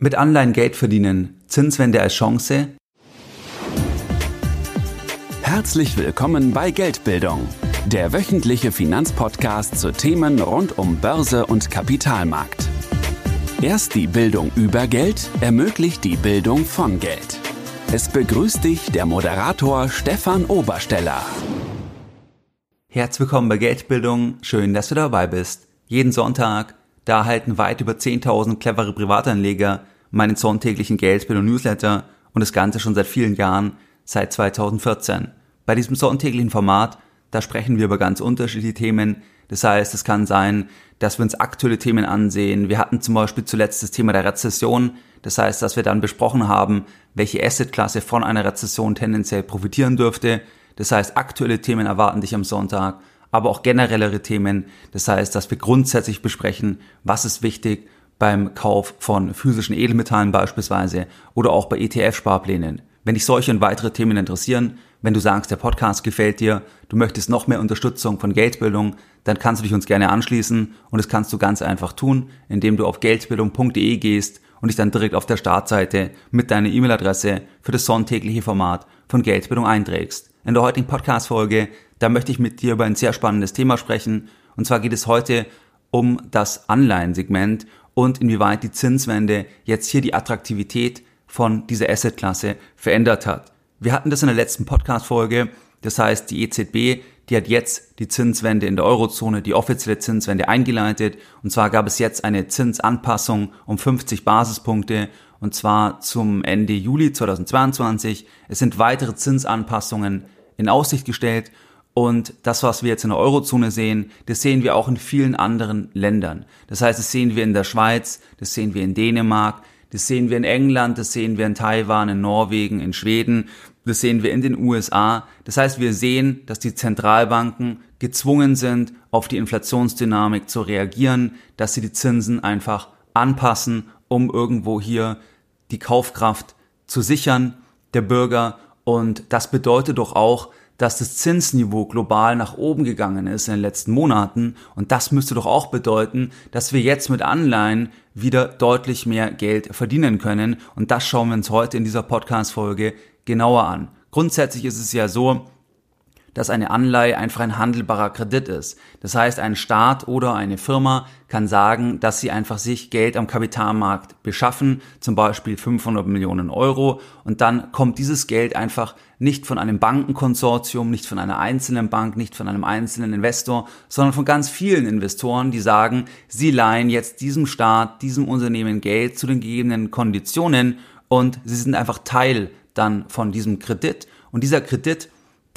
Mit Anleihen Geld verdienen, Zinswende als Chance. Herzlich willkommen bei Geldbildung, der wöchentliche Finanzpodcast zu Themen rund um Börse und Kapitalmarkt. Erst die Bildung über Geld ermöglicht die Bildung von Geld. Es begrüßt dich der Moderator Stefan Obersteller. Herzlich willkommen bei Geldbildung, schön, dass du dabei bist. Jeden Sonntag da erhalten weit über 10.000 clevere Privatanleger meinen sonntäglichen Geldbildung Newsletter und das Ganze schon seit vielen Jahren, seit 2014. Bei diesem sonntäglichen Format, da sprechen wir über ganz unterschiedliche Themen. Das heißt, es kann sein, dass wir uns aktuelle Themen ansehen. Wir hatten zum Beispiel zuletzt das Thema der Rezession. Das heißt, dass wir dann besprochen haben, welche Assetklasse von einer Rezession tendenziell profitieren dürfte. Das heißt, aktuelle Themen erwarten dich am Sonntag aber auch generellere Themen. Das heißt, dass wir grundsätzlich besprechen, was ist wichtig beim Kauf von physischen Edelmetallen beispielsweise oder auch bei ETF-Sparplänen. Wenn dich solche und weitere Themen interessieren, wenn du sagst, der Podcast gefällt dir, du möchtest noch mehr Unterstützung von Geldbildung, dann kannst du dich uns gerne anschließen und das kannst du ganz einfach tun, indem du auf geldbildung.de gehst und dich dann direkt auf der Startseite mit deiner E-Mail-Adresse für das sonntägliche Format von Geldbildung einträgst. In der heutigen Podcast-Folge da möchte ich mit dir über ein sehr spannendes Thema sprechen. Und zwar geht es heute um das Anleihensegment und inwieweit die Zinswende jetzt hier die Attraktivität von dieser Assetklasse verändert hat. Wir hatten das in der letzten Podcast-Folge. Das heißt, die EZB, die hat jetzt die Zinswende in der Eurozone, die offizielle Zinswende eingeleitet. Und zwar gab es jetzt eine Zinsanpassung um 50 Basispunkte und zwar zum Ende Juli 2022. Es sind weitere Zinsanpassungen in Aussicht gestellt und das, was wir jetzt in der Eurozone sehen, das sehen wir auch in vielen anderen Ländern. Das heißt, das sehen wir in der Schweiz, das sehen wir in Dänemark, das sehen wir in England, das sehen wir in Taiwan, in Norwegen, in Schweden, das sehen wir in den USA. Das heißt, wir sehen, dass die Zentralbanken gezwungen sind, auf die Inflationsdynamik zu reagieren, dass sie die Zinsen einfach anpassen, um irgendwo hier die Kaufkraft zu sichern der Bürger. Und das bedeutet doch auch, dass das Zinsniveau global nach oben gegangen ist in den letzten Monaten. Und das müsste doch auch bedeuten, dass wir jetzt mit Anleihen wieder deutlich mehr Geld verdienen können. Und das schauen wir uns heute in dieser Podcast-Folge genauer an. Grundsätzlich ist es ja so, dass eine Anleihe einfach ein handelbarer Kredit ist. Das heißt, ein Staat oder eine Firma kann sagen, dass sie einfach sich Geld am Kapitalmarkt beschaffen, zum Beispiel 500 Millionen Euro, und dann kommt dieses Geld einfach nicht von einem Bankenkonsortium, nicht von einer einzelnen Bank, nicht von einem einzelnen Investor, sondern von ganz vielen Investoren, die sagen, sie leihen jetzt diesem Staat, diesem Unternehmen Geld zu den gegebenen Konditionen und sie sind einfach Teil dann von diesem Kredit. Und dieser Kredit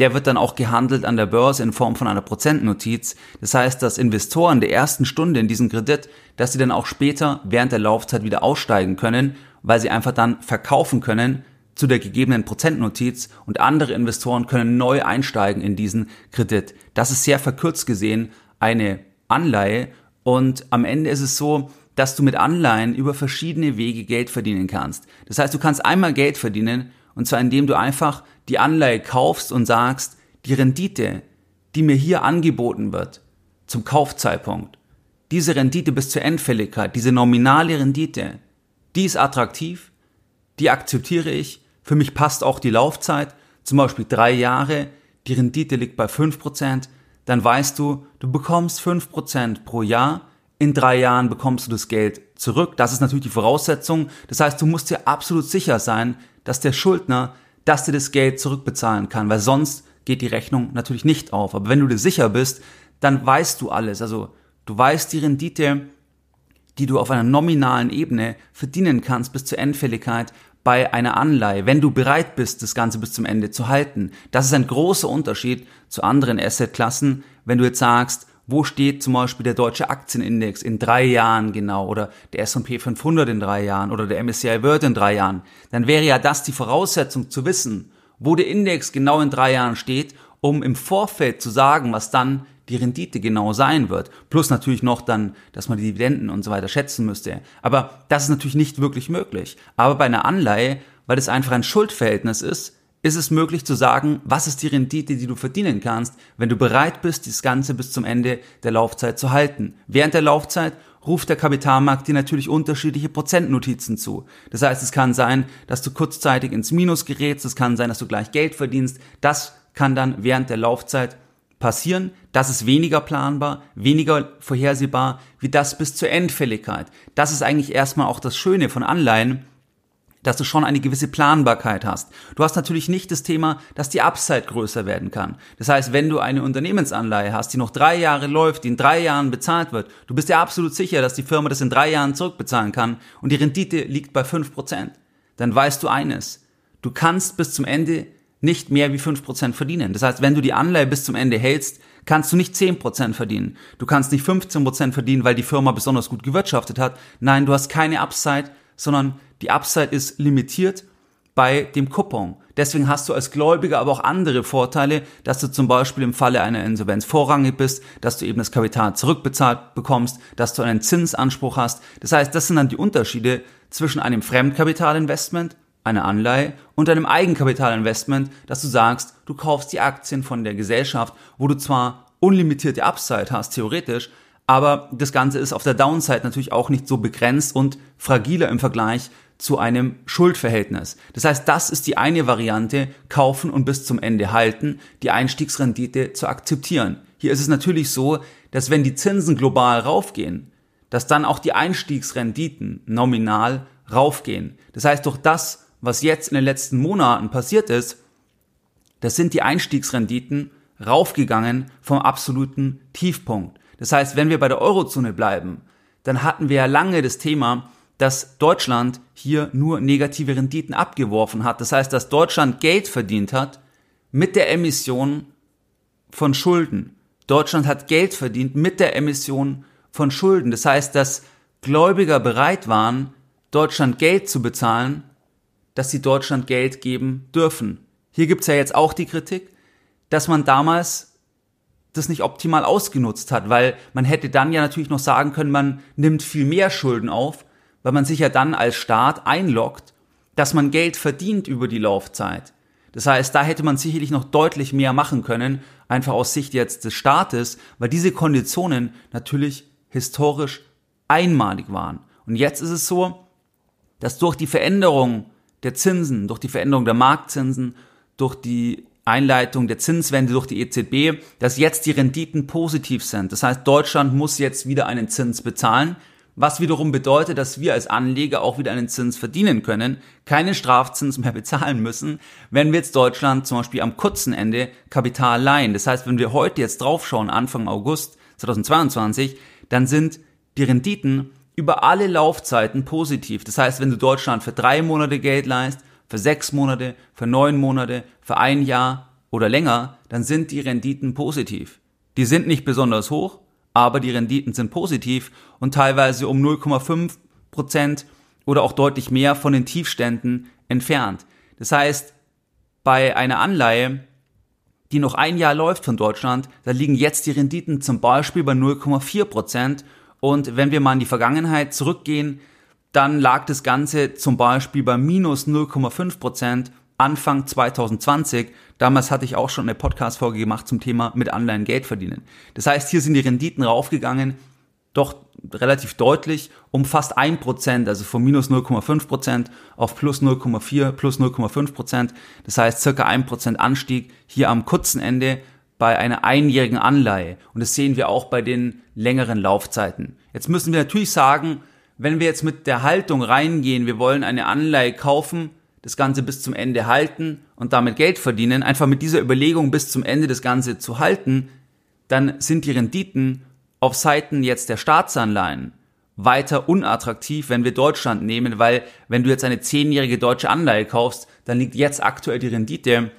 der wird dann auch gehandelt an der Börse in Form von einer Prozentnotiz. Das heißt, dass Investoren der ersten Stunde in diesem Kredit, dass sie dann auch später während der Laufzeit wieder aussteigen können, weil sie einfach dann verkaufen können zu der gegebenen Prozentnotiz und andere Investoren können neu einsteigen in diesen Kredit. Das ist sehr verkürzt gesehen eine Anleihe und am Ende ist es so, dass du mit Anleihen über verschiedene Wege Geld verdienen kannst. Das heißt, du kannst einmal Geld verdienen und zwar indem du einfach die Anleihe kaufst und sagst, die Rendite, die mir hier angeboten wird, zum Kaufzeitpunkt, diese Rendite bis zur Endfälligkeit, diese nominale Rendite, die ist attraktiv, die akzeptiere ich, für mich passt auch die Laufzeit, zum Beispiel drei Jahre, die Rendite liegt bei fünf Prozent, dann weißt du, du bekommst fünf Prozent pro Jahr, in drei Jahren bekommst du das Geld zurück. Das ist natürlich die Voraussetzung. Das heißt, du musst dir absolut sicher sein, dass der Schuldner, dass dir das Geld zurückbezahlen kann, weil sonst geht die Rechnung natürlich nicht auf. Aber wenn du dir sicher bist, dann weißt du alles. Also du weißt die Rendite, die du auf einer nominalen Ebene verdienen kannst bis zur Endfälligkeit bei einer Anleihe, wenn du bereit bist, das Ganze bis zum Ende zu halten. Das ist ein großer Unterschied zu anderen Assetklassen. Wenn du jetzt sagst, wo steht zum Beispiel der deutsche Aktienindex in drei Jahren genau oder der S&P 500 in drei Jahren oder der MSCI World in drei Jahren, dann wäre ja das die Voraussetzung zu wissen, wo der Index genau in drei Jahren steht, um im Vorfeld zu sagen, was dann die Rendite genau sein wird. Plus natürlich noch dann, dass man die Dividenden und so weiter schätzen müsste. Aber das ist natürlich nicht wirklich möglich. Aber bei einer Anleihe, weil es einfach ein Schuldverhältnis ist, ist es möglich zu sagen, was ist die Rendite, die du verdienen kannst, wenn du bereit bist, das Ganze bis zum Ende der Laufzeit zu halten. Während der Laufzeit ruft der Kapitalmarkt dir natürlich unterschiedliche Prozentnotizen zu. Das heißt, es kann sein, dass du kurzzeitig ins Minus gerätst, es kann sein, dass du gleich Geld verdienst. Das kann dann während der Laufzeit passieren. Das ist weniger planbar, weniger vorhersehbar wie das bis zur Endfälligkeit. Das ist eigentlich erstmal auch das Schöne von Anleihen, dass du schon eine gewisse Planbarkeit hast. Du hast natürlich nicht das Thema, dass die Upside größer werden kann. Das heißt, wenn du eine Unternehmensanleihe hast, die noch drei Jahre läuft, die in drei Jahren bezahlt wird, du bist ja absolut sicher, dass die Firma das in drei Jahren zurückbezahlen kann und die Rendite liegt bei fünf Prozent. Dann weißt du eines. Du kannst bis zum Ende nicht mehr wie fünf Prozent verdienen. Das heißt, wenn du die Anleihe bis zum Ende hältst, kannst du nicht zehn Prozent verdienen. Du kannst nicht 15 Prozent verdienen, weil die Firma besonders gut gewirtschaftet hat. Nein, du hast keine Upside, sondern die Upside ist limitiert bei dem Coupon. Deswegen hast du als Gläubiger aber auch andere Vorteile, dass du zum Beispiel im Falle einer Insolvenz vorrangig bist, dass du eben das Kapital zurückbezahlt bekommst, dass du einen Zinsanspruch hast. Das heißt, das sind dann die Unterschiede zwischen einem Fremdkapitalinvestment, einer Anleihe und einem Eigenkapitalinvestment, dass du sagst, du kaufst die Aktien von der Gesellschaft, wo du zwar unlimitierte Upside hast, theoretisch, aber das Ganze ist auf der Downside natürlich auch nicht so begrenzt und fragiler im Vergleich zu einem Schuldverhältnis. Das heißt, das ist die eine Variante, kaufen und bis zum Ende halten, die Einstiegsrendite zu akzeptieren. Hier ist es natürlich so, dass wenn die Zinsen global raufgehen, dass dann auch die Einstiegsrenditen nominal raufgehen. Das heißt, durch das, was jetzt in den letzten Monaten passiert ist, das sind die Einstiegsrenditen raufgegangen vom absoluten Tiefpunkt. Das heißt, wenn wir bei der Eurozone bleiben, dann hatten wir ja lange das Thema, dass Deutschland hier nur negative Renditen abgeworfen hat. Das heißt, dass Deutschland Geld verdient hat mit der Emission von Schulden. Deutschland hat Geld verdient mit der Emission von Schulden. Das heißt, dass Gläubiger bereit waren, Deutschland Geld zu bezahlen, dass sie Deutschland Geld geben dürfen. Hier gibt's ja jetzt auch die Kritik, dass man damals das nicht optimal ausgenutzt hat, weil man hätte dann ja natürlich noch sagen können, man nimmt viel mehr Schulden auf weil man sich ja dann als Staat einloggt, dass man Geld verdient über die Laufzeit. Das heißt, da hätte man sicherlich noch deutlich mehr machen können, einfach aus Sicht jetzt des Staates, weil diese Konditionen natürlich historisch einmalig waren. Und jetzt ist es so, dass durch die Veränderung der Zinsen, durch die Veränderung der Marktzinsen, durch die Einleitung der Zinswende durch die EZB, dass jetzt die Renditen positiv sind. Das heißt, Deutschland muss jetzt wieder einen Zins bezahlen was wiederum bedeutet, dass wir als Anleger auch wieder einen Zins verdienen können, keinen Strafzins mehr bezahlen müssen, wenn wir jetzt Deutschland zum Beispiel am kurzen Ende Kapital leihen. Das heißt, wenn wir heute jetzt draufschauen, Anfang August 2022, dann sind die Renditen über alle Laufzeiten positiv. Das heißt, wenn du Deutschland für drei Monate Geld leist, für sechs Monate, für neun Monate, für ein Jahr oder länger, dann sind die Renditen positiv. Die sind nicht besonders hoch, aber die Renditen sind positiv und teilweise um 0,5 Prozent oder auch deutlich mehr von den Tiefständen entfernt. Das heißt, bei einer Anleihe, die noch ein Jahr läuft von Deutschland, da liegen jetzt die Renditen zum Beispiel bei 0,4 Prozent. Und wenn wir mal in die Vergangenheit zurückgehen, dann lag das Ganze zum Beispiel bei minus 0,5 Prozent Anfang 2020. Damals hatte ich auch schon eine Podcast-Folge gemacht zum Thema mit Anleihen Geld verdienen. Das heißt, hier sind die Renditen raufgegangen, doch relativ deutlich um fast ein Prozent, also von minus 0,5 Prozent auf plus 0,4, plus 0,5 Prozent. Das heißt, circa ein Prozent Anstieg hier am kurzen Ende bei einer einjährigen Anleihe. Und das sehen wir auch bei den längeren Laufzeiten. Jetzt müssen wir natürlich sagen, wenn wir jetzt mit der Haltung reingehen, wir wollen eine Anleihe kaufen, das Ganze bis zum Ende halten und damit Geld verdienen, einfach mit dieser Überlegung bis zum Ende das Ganze zu halten, dann sind die Renditen auf Seiten jetzt der Staatsanleihen weiter unattraktiv, wenn wir Deutschland nehmen, weil wenn du jetzt eine zehnjährige deutsche Anleihe kaufst, dann liegt jetzt aktuell die Rendite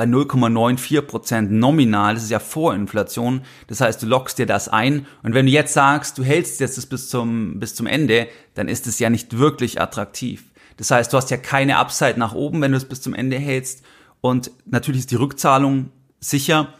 bei 0,94 Prozent nominal. Das ist ja Vorinflation. Das heißt, du lockst dir das ein. Und wenn du jetzt sagst, du hältst jetzt das bis zum, bis zum Ende, dann ist es ja nicht wirklich attraktiv. Das heißt, du hast ja keine Upside nach oben, wenn du es bis zum Ende hältst. Und natürlich ist die Rückzahlung sicher,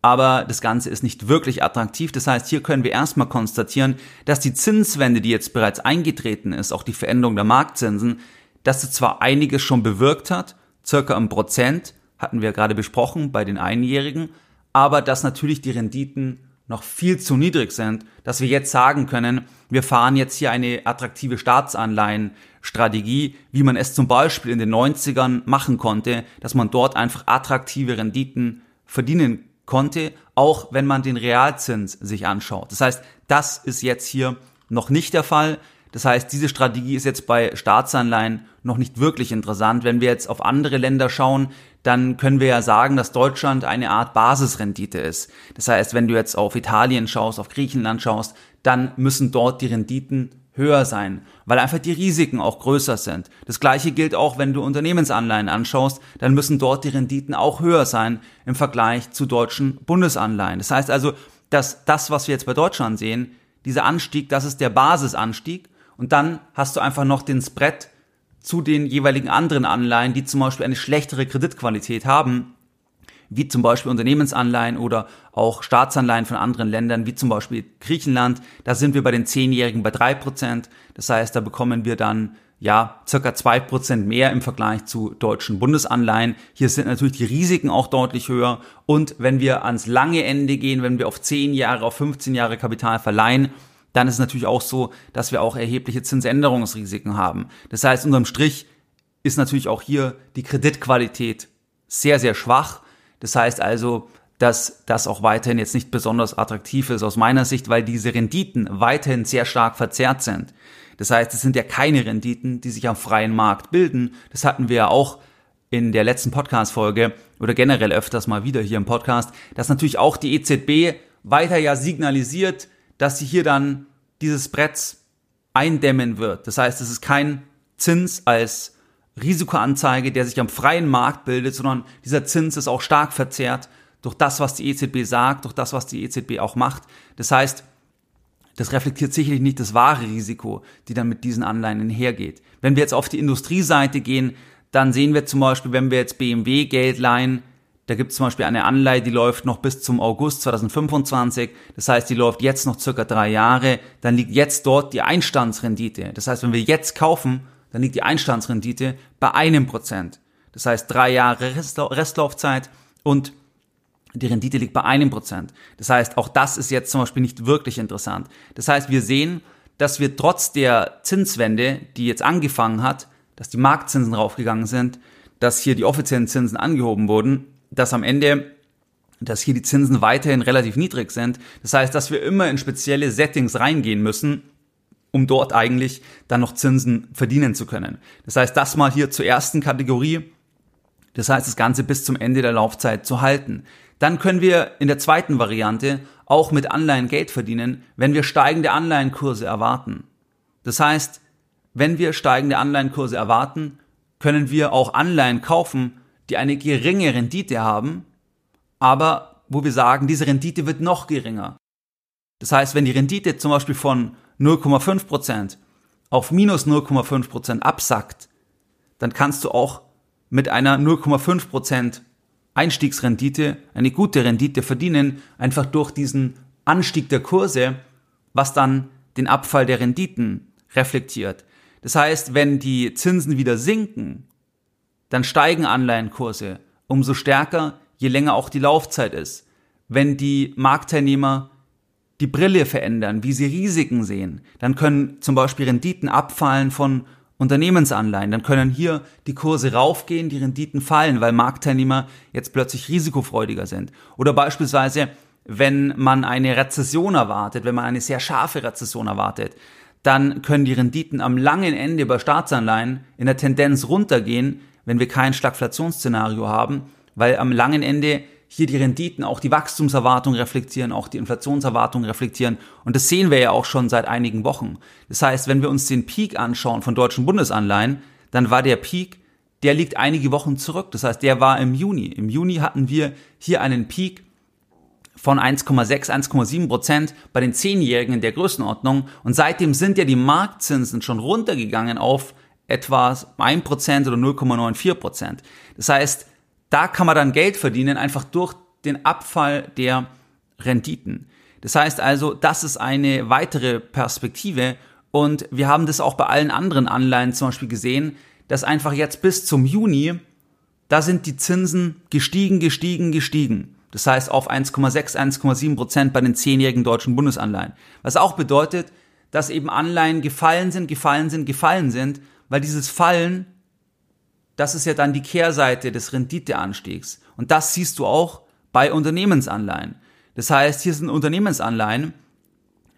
aber das Ganze ist nicht wirklich attraktiv. Das heißt, hier können wir erstmal konstatieren, dass die Zinswende, die jetzt bereits eingetreten ist, auch die Veränderung der Marktzinsen, dass sie zwar einiges schon bewirkt hat, circa im Prozent, hatten wir gerade besprochen bei den Einjährigen, aber dass natürlich die Renditen noch viel zu niedrig sind, dass wir jetzt sagen können, wir fahren jetzt hier eine attraktive Staatsanleihenstrategie, wie man es zum Beispiel in den 90ern machen konnte, dass man dort einfach attraktive Renditen verdienen konnte, auch wenn man den Realzins sich anschaut. Das heißt, das ist jetzt hier noch nicht der Fall. Das heißt, diese Strategie ist jetzt bei Staatsanleihen noch nicht wirklich interessant. Wenn wir jetzt auf andere Länder schauen, dann können wir ja sagen, dass Deutschland eine Art Basisrendite ist. Das heißt, wenn du jetzt auf Italien schaust, auf Griechenland schaust, dann müssen dort die Renditen höher sein, weil einfach die Risiken auch größer sind. Das gleiche gilt auch, wenn du Unternehmensanleihen anschaust, dann müssen dort die Renditen auch höher sein im Vergleich zu deutschen Bundesanleihen. Das heißt also, dass das, was wir jetzt bei Deutschland sehen, dieser Anstieg, das ist der Basisanstieg und dann hast du einfach noch den Spread zu den jeweiligen anderen Anleihen, die zum Beispiel eine schlechtere Kreditqualität haben, wie zum Beispiel Unternehmensanleihen oder auch Staatsanleihen von anderen Ländern, wie zum Beispiel Griechenland. Da sind wir bei den Zehnjährigen bei drei Prozent. Das heißt, da bekommen wir dann ja, circa zwei Prozent mehr im Vergleich zu deutschen Bundesanleihen. Hier sind natürlich die Risiken auch deutlich höher. Und wenn wir ans lange Ende gehen, wenn wir auf zehn Jahre, auf 15 Jahre Kapital verleihen, dann ist es natürlich auch so, dass wir auch erhebliche Zinsänderungsrisiken haben. Das heißt, unterm Strich ist natürlich auch hier die Kreditqualität sehr, sehr schwach. Das heißt also, dass das auch weiterhin jetzt nicht besonders attraktiv ist aus meiner Sicht, weil diese Renditen weiterhin sehr stark verzerrt sind. Das heißt, es sind ja keine Renditen, die sich am freien Markt bilden. Das hatten wir ja auch in der letzten Podcast-Folge oder generell öfters mal wieder hier im Podcast, dass natürlich auch die EZB weiter ja signalisiert, dass sie hier dann dieses Brett eindämmen wird. Das heißt, es ist kein Zins als Risikoanzeige, der sich am freien Markt bildet, sondern dieser Zins ist auch stark verzerrt durch das, was die EZB sagt, durch das, was die EZB auch macht. Das heißt, das reflektiert sicherlich nicht das wahre Risiko, die dann mit diesen Anleihen einhergeht. Wenn wir jetzt auf die Industrieseite gehen, dann sehen wir zum Beispiel, wenn wir jetzt BMW Geld leihen, da gibt es zum Beispiel eine Anleihe, die läuft noch bis zum August 2025. Das heißt, die läuft jetzt noch circa drei Jahre. Dann liegt jetzt dort die Einstandsrendite. Das heißt, wenn wir jetzt kaufen, dann liegt die Einstandsrendite bei einem Prozent. Das heißt, drei Jahre Restlaufzeit und die Rendite liegt bei einem Prozent. Das heißt, auch das ist jetzt zum Beispiel nicht wirklich interessant. Das heißt, wir sehen, dass wir trotz der Zinswende, die jetzt angefangen hat, dass die Marktzinsen raufgegangen sind, dass hier die offiziellen Zinsen angehoben wurden, dass am Ende dass hier die Zinsen weiterhin relativ niedrig sind. Das heißt, dass wir immer in spezielle Settings reingehen müssen, um dort eigentlich dann noch Zinsen verdienen zu können. Das heißt, das mal hier zur ersten Kategorie. Das heißt, das Ganze bis zum Ende der Laufzeit zu halten. Dann können wir in der zweiten Variante auch mit Anleihen Geld verdienen, wenn wir steigende Anleihenkurse erwarten. Das heißt, wenn wir steigende Anleihenkurse erwarten, können wir auch Anleihen kaufen, die eine geringe Rendite haben, aber wo wir sagen, diese Rendite wird noch geringer. Das heißt, wenn die Rendite zum Beispiel von 0,5% auf minus 0,5% absackt, dann kannst du auch mit einer 0,5% Einstiegsrendite eine gute Rendite verdienen, einfach durch diesen Anstieg der Kurse, was dann den Abfall der Renditen reflektiert. Das heißt, wenn die Zinsen wieder sinken, dann steigen Anleihenkurse umso stärker, je länger auch die Laufzeit ist. Wenn die Marktteilnehmer die Brille verändern, wie sie Risiken sehen, dann können zum Beispiel Renditen abfallen von Unternehmensanleihen, dann können hier die Kurse raufgehen, die Renditen fallen, weil Marktteilnehmer jetzt plötzlich risikofreudiger sind. Oder beispielsweise, wenn man eine Rezession erwartet, wenn man eine sehr scharfe Rezession erwartet, dann können die Renditen am langen Ende bei Staatsanleihen in der Tendenz runtergehen, wenn wir kein Stagflationsszenario haben, weil am langen Ende hier die Renditen auch die Wachstumserwartung reflektieren, auch die Inflationserwartung reflektieren. Und das sehen wir ja auch schon seit einigen Wochen. Das heißt, wenn wir uns den Peak anschauen von deutschen Bundesanleihen, dann war der Peak, der liegt einige Wochen zurück. Das heißt, der war im Juni. Im Juni hatten wir hier einen Peak von 1,6, 1,7 Prozent bei den Zehnjährigen in der Größenordnung. Und seitdem sind ja die Marktzinsen schon runtergegangen auf etwa 1% oder 0,94%. Das heißt, da kann man dann Geld verdienen, einfach durch den Abfall der Renditen. Das heißt also, das ist eine weitere Perspektive und wir haben das auch bei allen anderen Anleihen zum Beispiel gesehen, dass einfach jetzt bis zum Juni, da sind die Zinsen gestiegen, gestiegen, gestiegen. Das heißt auf 1,6, 1,7 Prozent bei den zehnjährigen deutschen Bundesanleihen. Was auch bedeutet, dass eben Anleihen gefallen sind, gefallen sind, gefallen sind, weil dieses Fallen, das ist ja dann die Kehrseite des Renditeanstiegs. Und das siehst du auch bei Unternehmensanleihen. Das heißt, hier sind Unternehmensanleihen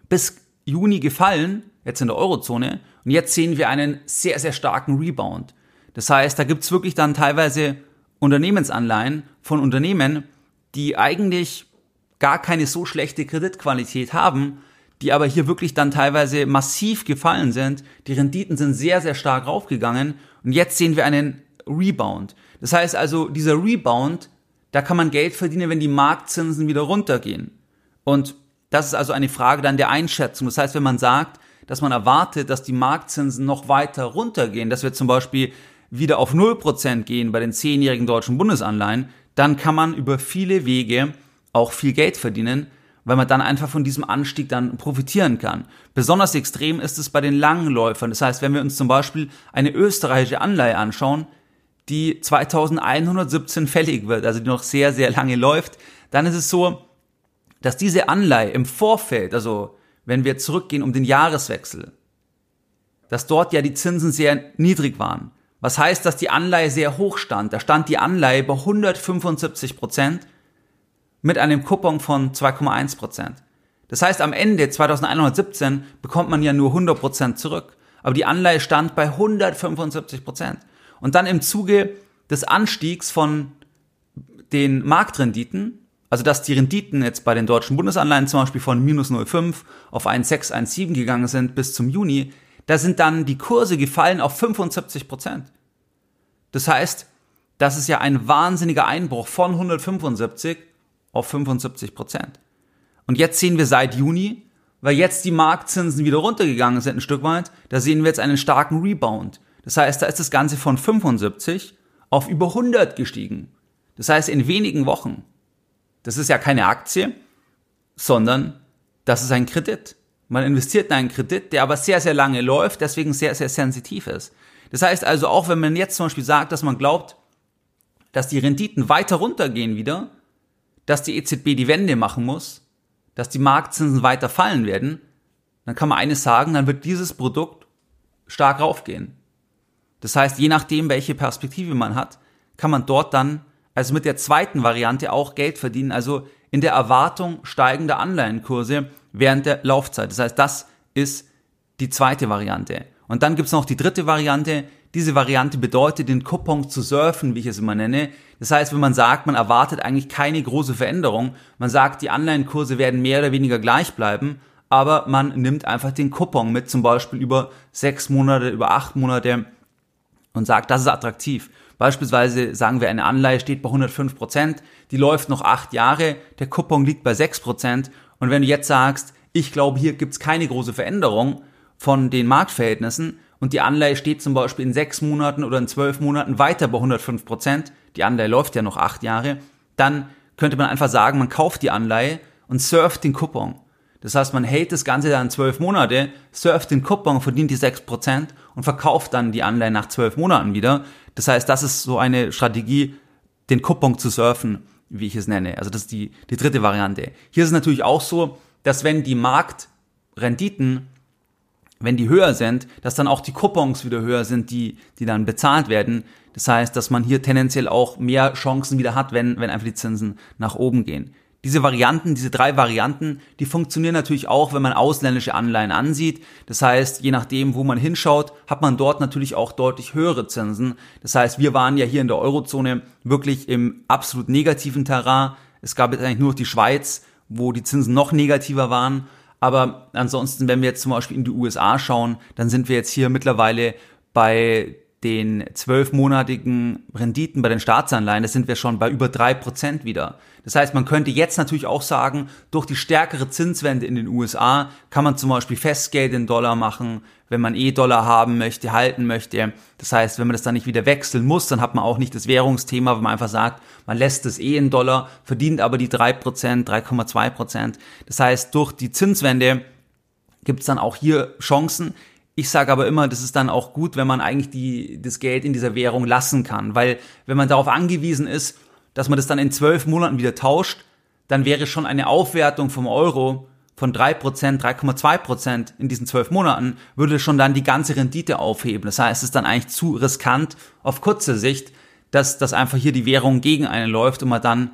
bis Juni gefallen, jetzt in der Eurozone, und jetzt sehen wir einen sehr, sehr starken Rebound. Das heißt, da gibt's wirklich dann teilweise Unternehmensanleihen von Unternehmen, die eigentlich gar keine so schlechte Kreditqualität haben, die aber hier wirklich dann teilweise massiv gefallen sind. Die Renditen sind sehr, sehr stark raufgegangen und jetzt sehen wir einen Rebound. Das heißt also, dieser Rebound, da kann man Geld verdienen, wenn die Marktzinsen wieder runtergehen. Und das ist also eine Frage dann der Einschätzung. Das heißt, wenn man sagt, dass man erwartet, dass die Marktzinsen noch weiter runtergehen, dass wir zum Beispiel wieder auf 0% gehen bei den zehnjährigen deutschen Bundesanleihen, dann kann man über viele Wege auch viel Geld verdienen, weil man dann einfach von diesem Anstieg dann profitieren kann. Besonders extrem ist es bei den Langläufern. Das heißt, wenn wir uns zum Beispiel eine österreichische Anleihe anschauen, die 2117 fällig wird, also die noch sehr, sehr lange läuft, dann ist es so, dass diese Anleihe im Vorfeld, also wenn wir zurückgehen um den Jahreswechsel, dass dort ja die Zinsen sehr niedrig waren. Was heißt, dass die Anleihe sehr hoch stand? Da stand die Anleihe bei 175 Prozent mit einem Coupon von 2,1 Prozent. Das heißt, am Ende 2117 bekommt man ja nur 100 Prozent zurück. Aber die Anleihe stand bei 175 Prozent. Und dann im Zuge des Anstiegs von den Marktrenditen, also dass die Renditen jetzt bei den deutschen Bundesanleihen zum Beispiel von minus 0,5 auf 1,6, 1,7 gegangen sind bis zum Juni, da sind dann die Kurse gefallen auf 75 Prozent. Das heißt, das ist ja ein wahnsinniger Einbruch von 175 auf 75 Prozent. Und jetzt sehen wir seit Juni, weil jetzt die Marktzinsen wieder runtergegangen sind ein Stück weit, da sehen wir jetzt einen starken Rebound. Das heißt, da ist das Ganze von 75 auf über 100 gestiegen. Das heißt, in wenigen Wochen. Das ist ja keine Aktie, sondern das ist ein Kredit. Man investiert in einen Kredit, der aber sehr, sehr lange läuft, deswegen sehr, sehr sensitiv ist. Das heißt also, auch wenn man jetzt zum Beispiel sagt, dass man glaubt, dass die Renditen weiter runtergehen wieder, dass die EZB die Wende machen muss, dass die Marktzinsen weiter fallen werden, dann kann man eines sagen, dann wird dieses Produkt stark raufgehen. Das heißt, je nachdem, welche Perspektive man hat, kann man dort dann, also mit der zweiten Variante auch Geld verdienen, also in der Erwartung steigender Anleihenkurse während der Laufzeit. Das heißt, das ist die zweite Variante. Und dann gibt's noch die dritte Variante. Diese Variante bedeutet, den Coupon zu surfen, wie ich es immer nenne. Das heißt, wenn man sagt, man erwartet eigentlich keine große Veränderung, man sagt, die Anleihenkurse werden mehr oder weniger gleich bleiben, aber man nimmt einfach den Coupon mit, zum Beispiel über sechs Monate, über acht Monate und sagt, das ist attraktiv. Beispielsweise sagen wir, eine Anleihe steht bei 105 Prozent, die läuft noch acht Jahre, der Coupon liegt bei sechs Prozent und wenn du jetzt sagst, ich glaube, hier gibt's keine große Veränderung von den Marktverhältnissen und die Anleihe steht zum Beispiel in sechs Monaten oder in zwölf Monaten weiter bei 105 Prozent, die Anleihe läuft ja noch acht Jahre, dann könnte man einfach sagen, man kauft die Anleihe und surft den Coupon. Das heißt, man hält das Ganze dann zwölf Monate, surft den Coupon, verdient die sechs Prozent und verkauft dann die Anleihe nach zwölf Monaten wieder. Das heißt, das ist so eine Strategie, den Coupon zu surfen wie ich es nenne. Also das ist die, die dritte Variante. Hier ist es natürlich auch so, dass wenn die Marktrenditen, wenn die höher sind, dass dann auch die Coupons wieder höher sind, die, die dann bezahlt werden. Das heißt, dass man hier tendenziell auch mehr Chancen wieder hat, wenn, wenn einfach die Zinsen nach oben gehen. Diese Varianten, diese drei Varianten, die funktionieren natürlich auch, wenn man ausländische Anleihen ansieht. Das heißt, je nachdem, wo man hinschaut, hat man dort natürlich auch deutlich höhere Zinsen. Das heißt, wir waren ja hier in der Eurozone wirklich im absolut negativen Terrain. Es gab jetzt eigentlich nur noch die Schweiz, wo die Zinsen noch negativer waren. Aber ansonsten, wenn wir jetzt zum Beispiel in die USA schauen, dann sind wir jetzt hier mittlerweile bei den zwölfmonatigen Renditen bei den Staatsanleihen, das sind wir schon bei über drei Prozent wieder. Das heißt, man könnte jetzt natürlich auch sagen, durch die stärkere Zinswende in den USA kann man zum Beispiel Festgeld in Dollar machen, wenn man eh Dollar haben möchte, halten möchte. Das heißt, wenn man das dann nicht wieder wechseln muss, dann hat man auch nicht das Währungsthema, wenn man einfach sagt, man lässt es eh in Dollar, verdient aber die drei Prozent, 3,2%. Prozent. Das heißt, durch die Zinswende gibt es dann auch hier Chancen. Ich sage aber immer, das ist dann auch gut, wenn man eigentlich die, das Geld in dieser Währung lassen kann, weil wenn man darauf angewiesen ist, dass man das dann in zwölf Monaten wieder tauscht, dann wäre schon eine Aufwertung vom Euro von 3%, 3,2% in diesen zwölf Monaten, würde schon dann die ganze Rendite aufheben. Das heißt, es ist dann eigentlich zu riskant auf kurze Sicht, dass, dass einfach hier die Währung gegen einen läuft und man dann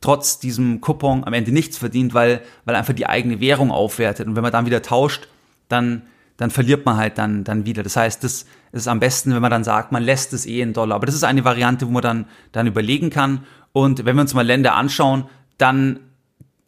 trotz diesem Coupon am Ende nichts verdient, weil, weil einfach die eigene Währung aufwertet. Und wenn man dann wieder tauscht, dann, dann verliert man halt dann, dann wieder. Das heißt, das ist am besten, wenn man dann sagt, man lässt es eh in Dollar. Aber das ist eine Variante, wo man dann, dann überlegen kann. Und wenn wir uns mal Länder anschauen, dann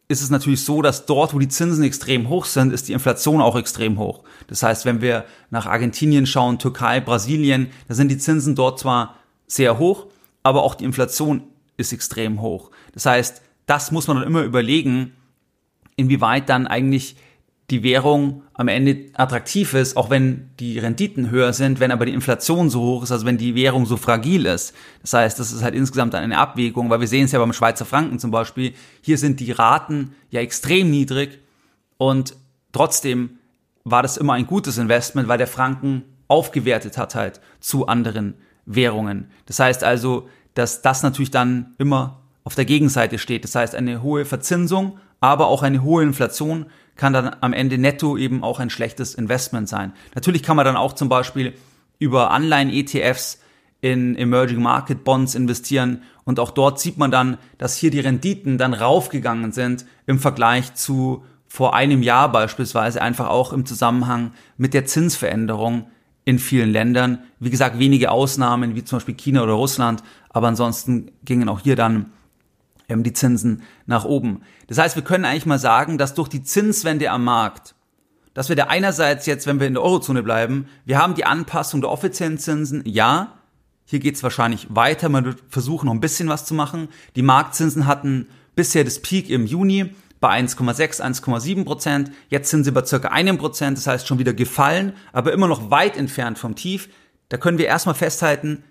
ist es natürlich so, dass dort, wo die Zinsen extrem hoch sind, ist die Inflation auch extrem hoch. Das heißt, wenn wir nach Argentinien schauen, Türkei, Brasilien, da sind die Zinsen dort zwar sehr hoch, aber auch die Inflation ist extrem hoch. Das heißt, das muss man dann immer überlegen, inwieweit dann eigentlich die Währung am Ende attraktiv ist, auch wenn die Renditen höher sind, wenn aber die Inflation so hoch ist, also wenn die Währung so fragil ist. Das heißt, das ist halt insgesamt eine Abwägung, weil wir sehen es ja beim Schweizer Franken zum Beispiel, hier sind die Raten ja extrem niedrig und trotzdem war das immer ein gutes Investment, weil der Franken aufgewertet hat halt zu anderen Währungen. Das heißt also, dass das natürlich dann immer auf der Gegenseite steht. Das heißt, eine hohe Verzinsung, aber auch eine hohe Inflation kann dann am Ende netto eben auch ein schlechtes Investment sein. Natürlich kann man dann auch zum Beispiel über Anleihen-ETFs in Emerging Market Bonds investieren und auch dort sieht man dann, dass hier die Renditen dann raufgegangen sind im Vergleich zu vor einem Jahr beispielsweise, einfach auch im Zusammenhang mit der Zinsveränderung in vielen Ländern. Wie gesagt, wenige Ausnahmen, wie zum Beispiel China oder Russland, aber ansonsten gingen auch hier dann ähm, die Zinsen nach oben. Das heißt, wir können eigentlich mal sagen, dass durch die Zinswende am Markt, dass wir da einerseits jetzt, wenn wir in der Eurozone bleiben, wir haben die Anpassung der offiziellen Zinsen, ja, hier geht's wahrscheinlich weiter, man wird versuchen, noch ein bisschen was zu machen. Die Marktzinsen hatten bisher das Peak im Juni bei 1,6, 1,7 Prozent. Jetzt sind sie bei circa einem Prozent, das heißt schon wieder gefallen, aber immer noch weit entfernt vom Tief. Da können wir erstmal festhalten,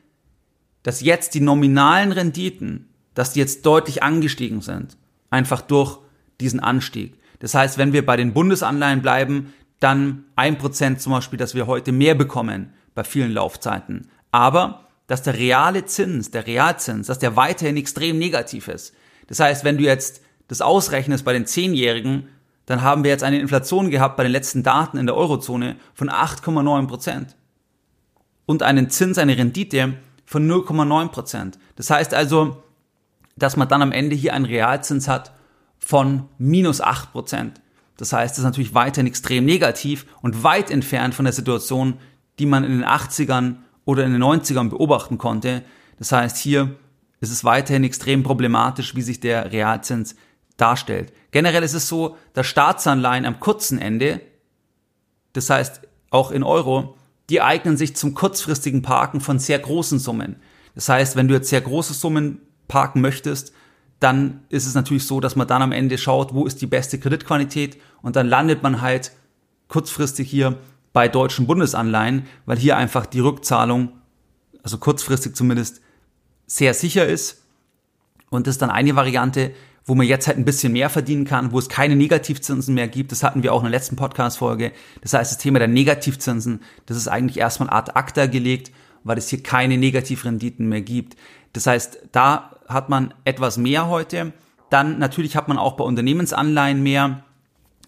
dass jetzt die nominalen Renditen dass die jetzt deutlich angestiegen sind. Einfach durch diesen Anstieg. Das heißt, wenn wir bei den Bundesanleihen bleiben, dann ein Prozent zum Beispiel, dass wir heute mehr bekommen bei vielen Laufzeiten. Aber, dass der reale Zins, der Realzins, dass der weiterhin extrem negativ ist. Das heißt, wenn du jetzt das ausrechnest bei den Zehnjährigen, dann haben wir jetzt eine Inflation gehabt bei den letzten Daten in der Eurozone von 8,9 Prozent. Und einen Zins, eine Rendite von 0,9 Prozent. Das heißt also, dass man dann am Ende hier einen Realzins hat von minus 8%. Das heißt, das ist natürlich weiterhin extrem negativ und weit entfernt von der Situation, die man in den 80ern oder in den 90ern beobachten konnte. Das heißt, hier ist es weiterhin extrem problematisch, wie sich der Realzins darstellt. Generell ist es so, dass Staatsanleihen am kurzen Ende, das heißt auch in Euro, die eignen sich zum kurzfristigen Parken von sehr großen Summen. Das heißt, wenn du jetzt sehr große Summen parken möchtest, dann ist es natürlich so, dass man dann am Ende schaut, wo ist die beste Kreditqualität und dann landet man halt kurzfristig hier bei deutschen Bundesanleihen, weil hier einfach die Rückzahlung, also kurzfristig zumindest, sehr sicher ist. Und das ist dann eine Variante, wo man jetzt halt ein bisschen mehr verdienen kann, wo es keine Negativzinsen mehr gibt. Das hatten wir auch in der letzten Podcast-Folge. Das heißt, das Thema der Negativzinsen, das ist eigentlich erstmal ad acta gelegt, weil es hier keine Negativrenditen mehr gibt. Das heißt, da hat man etwas mehr heute. Dann natürlich hat man auch bei Unternehmensanleihen mehr.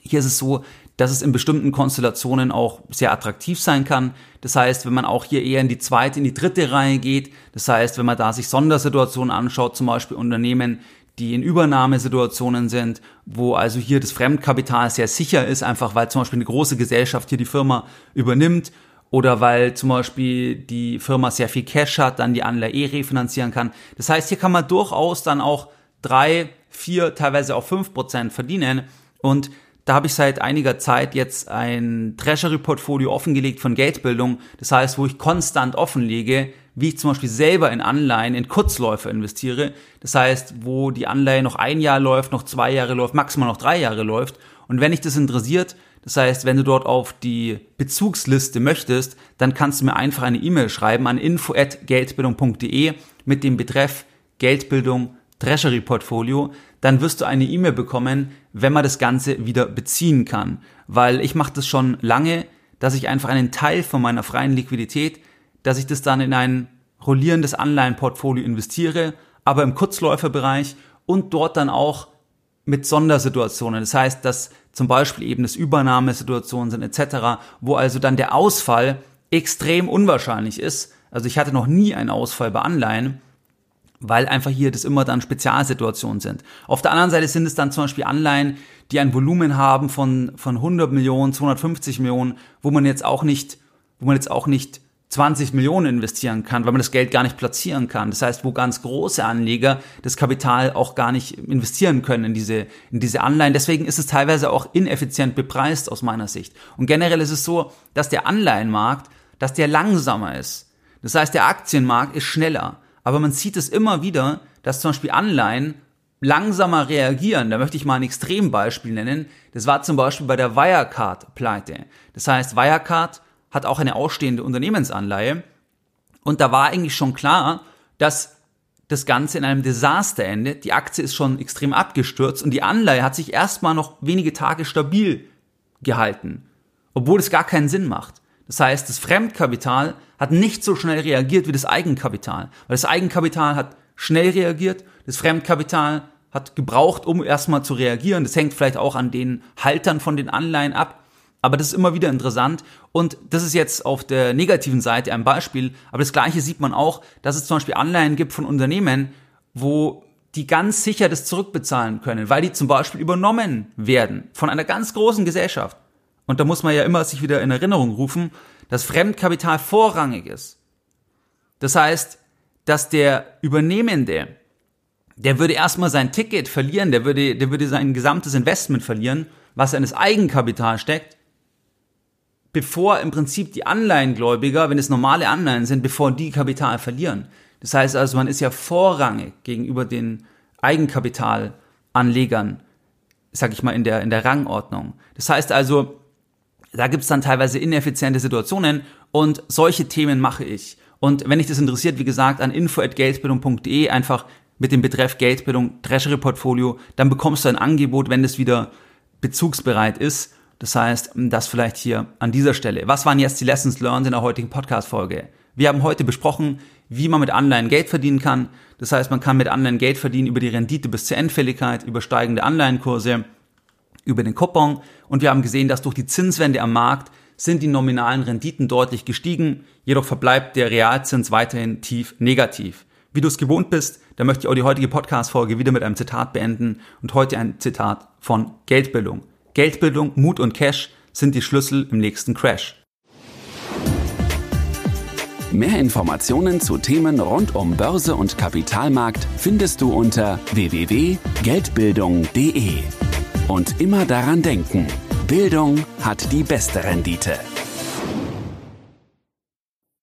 Hier ist es so, dass es in bestimmten Konstellationen auch sehr attraktiv sein kann. Das heißt, wenn man auch hier eher in die zweite, in die dritte Reihe geht, das heißt, wenn man da sich Sondersituationen anschaut, zum Beispiel Unternehmen, die in Übernahmesituationen sind, wo also hier das Fremdkapital sehr sicher ist, einfach weil zum Beispiel eine große Gesellschaft hier die Firma übernimmt oder weil zum Beispiel die Firma sehr viel Cash hat, dann die Anleihe eh refinanzieren kann. Das heißt, hier kann man durchaus dann auch drei, vier, teilweise auch fünf Prozent verdienen. Und da habe ich seit einiger Zeit jetzt ein Treasury-Portfolio offengelegt von Geldbildung. Das heißt, wo ich konstant offenlege, wie ich zum Beispiel selber in Anleihen, in Kurzläufer investiere. Das heißt, wo die Anleihe noch ein Jahr läuft, noch zwei Jahre läuft, maximal noch drei Jahre läuft. Und wenn dich das interessiert, das heißt, wenn du dort auf die Bezugsliste möchtest, dann kannst du mir einfach eine E-Mail schreiben an info@geldbildung.de mit dem Betreff Geldbildung Treasury Portfolio, dann wirst du eine E-Mail bekommen, wenn man das Ganze wieder beziehen kann. Weil ich mache das schon lange, dass ich einfach einen Teil von meiner freien Liquidität, dass ich das dann in ein rollierendes Anleihenportfolio investiere, aber im Kurzläuferbereich und dort dann auch mit Sondersituationen. Das heißt, dass zum Beispiel eben das Übernahmesituationen sind etc., wo also dann der Ausfall extrem unwahrscheinlich ist. Also ich hatte noch nie einen Ausfall bei Anleihen, weil einfach hier das immer dann Spezialsituationen sind. Auf der anderen Seite sind es dann zum Beispiel Anleihen, die ein Volumen haben von, von 100 Millionen, 250 Millionen, wo man jetzt auch nicht, wo man jetzt auch nicht 20 Millionen investieren kann, weil man das Geld gar nicht platzieren kann. Das heißt, wo ganz große Anleger das Kapital auch gar nicht investieren können in diese, in diese Anleihen. Deswegen ist es teilweise auch ineffizient bepreist aus meiner Sicht. Und generell ist es so, dass der Anleihenmarkt, dass der langsamer ist. Das heißt, der Aktienmarkt ist schneller. Aber man sieht es immer wieder, dass zum Beispiel Anleihen langsamer reagieren. Da möchte ich mal ein Extrembeispiel nennen. Das war zum Beispiel bei der Wirecard-Pleite. Das heißt, Wirecard hat auch eine ausstehende Unternehmensanleihe. Und da war eigentlich schon klar, dass das Ganze in einem Desaster endet. Die Aktie ist schon extrem abgestürzt und die Anleihe hat sich erstmal noch wenige Tage stabil gehalten, obwohl es gar keinen Sinn macht. Das heißt, das Fremdkapital hat nicht so schnell reagiert wie das Eigenkapital, weil das Eigenkapital hat schnell reagiert, das Fremdkapital hat gebraucht, um erstmal zu reagieren. Das hängt vielleicht auch an den Haltern von den Anleihen ab. Aber das ist immer wieder interessant. Und das ist jetzt auf der negativen Seite ein Beispiel. Aber das Gleiche sieht man auch, dass es zum Beispiel Anleihen gibt von Unternehmen, wo die ganz sicher das zurückbezahlen können, weil die zum Beispiel übernommen werden von einer ganz großen Gesellschaft. Und da muss man ja immer sich wieder in Erinnerung rufen, dass Fremdkapital vorrangig ist. Das heißt, dass der Übernehmende, der würde erstmal sein Ticket verlieren, der würde, der würde sein gesamtes Investment verlieren, was in das Eigenkapital steckt, bevor im Prinzip die Anleihengläubiger, wenn es normale Anleihen sind, bevor die Kapital verlieren. Das heißt also, man ist ja vorrangig gegenüber den Eigenkapitalanlegern, sag ich mal, in der, in der Rangordnung. Das heißt also, da gibt's dann teilweise ineffiziente Situationen und solche Themen mache ich. Und wenn dich das interessiert, wie gesagt, an info.geldbildung.de einfach mit dem Betreff Geldbildung Treasury Portfolio, dann bekommst du ein Angebot, wenn das wieder bezugsbereit ist. Das heißt, das vielleicht hier an dieser Stelle. Was waren jetzt die Lessons learned in der heutigen Podcast-Folge? Wir haben heute besprochen, wie man mit Anleihen Geld verdienen kann. Das heißt, man kann mit Anleihen Geld verdienen über die Rendite bis zur Endfälligkeit, über steigende Anleihenkurse, über den Coupon. Und wir haben gesehen, dass durch die Zinswende am Markt sind die nominalen Renditen deutlich gestiegen. Jedoch verbleibt der Realzins weiterhin tief negativ. Wie du es gewohnt bist, da möchte ich auch die heutige Podcast-Folge wieder mit einem Zitat beenden und heute ein Zitat von Geldbildung. Geldbildung, Mut und Cash sind die Schlüssel im nächsten Crash. Mehr Informationen zu Themen rund um Börse und Kapitalmarkt findest du unter www.geldbildung.de. Und immer daran denken, Bildung hat die beste Rendite.